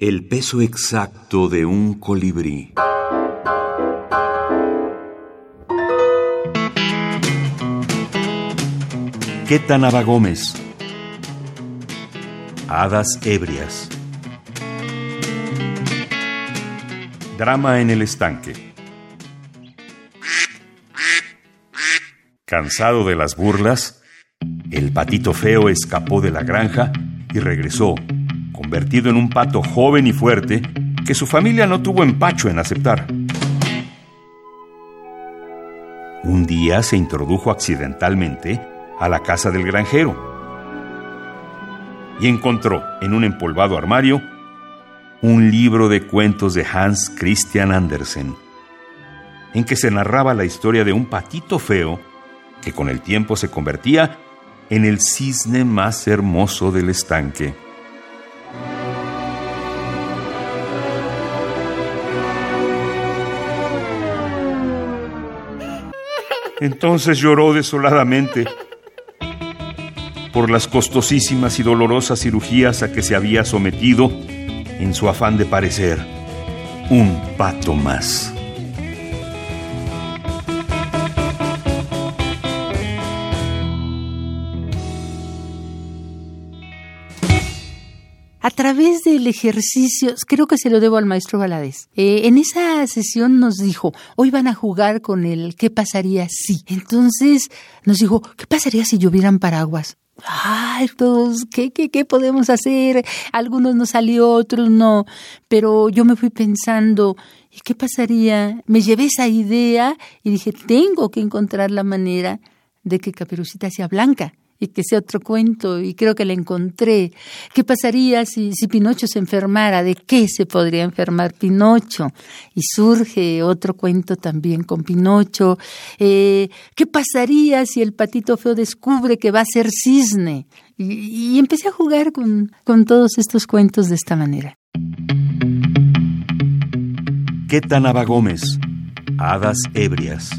El peso exacto de un colibrí. Quetanaba Gómez. Hadas ebrias. Drama en el estanque. Cansado de las burlas, el patito feo escapó de la granja y regresó, convertido en un pato joven y fuerte que su familia no tuvo empacho en aceptar. Un día se introdujo accidentalmente a la casa del granjero y encontró en un empolvado armario un libro de cuentos de Hans Christian Andersen, en que se narraba la historia de un patito feo que con el tiempo se convertía en el cisne más hermoso del estanque. Entonces lloró desoladamente por las costosísimas y dolorosas cirugías a que se había sometido en su afán de parecer un pato más. A través del ejercicio, creo que se lo debo al maestro Valadez. Eh, en esa sesión nos dijo, hoy van a jugar con el ¿qué pasaría si? Entonces nos dijo, ¿qué pasaría si llovieran paraguas? Ay, todos, ¿qué, qué, ¿qué podemos hacer? Algunos nos salió, otros no. Pero yo me fui pensando, ¿y qué pasaría? Me llevé esa idea y dije, tengo que encontrar la manera de que Caperucita sea blanca y que sea otro cuento, y creo que la encontré. ¿Qué pasaría si, si Pinocho se enfermara? ¿De qué se podría enfermar Pinocho? Y surge otro cuento también con Pinocho. Eh, ¿Qué pasaría si el patito feo descubre que va a ser cisne? Y, empecé a jugar con, con todos estos cuentos de esta manera. Quetanaba Gómez, Hadas Ebrias.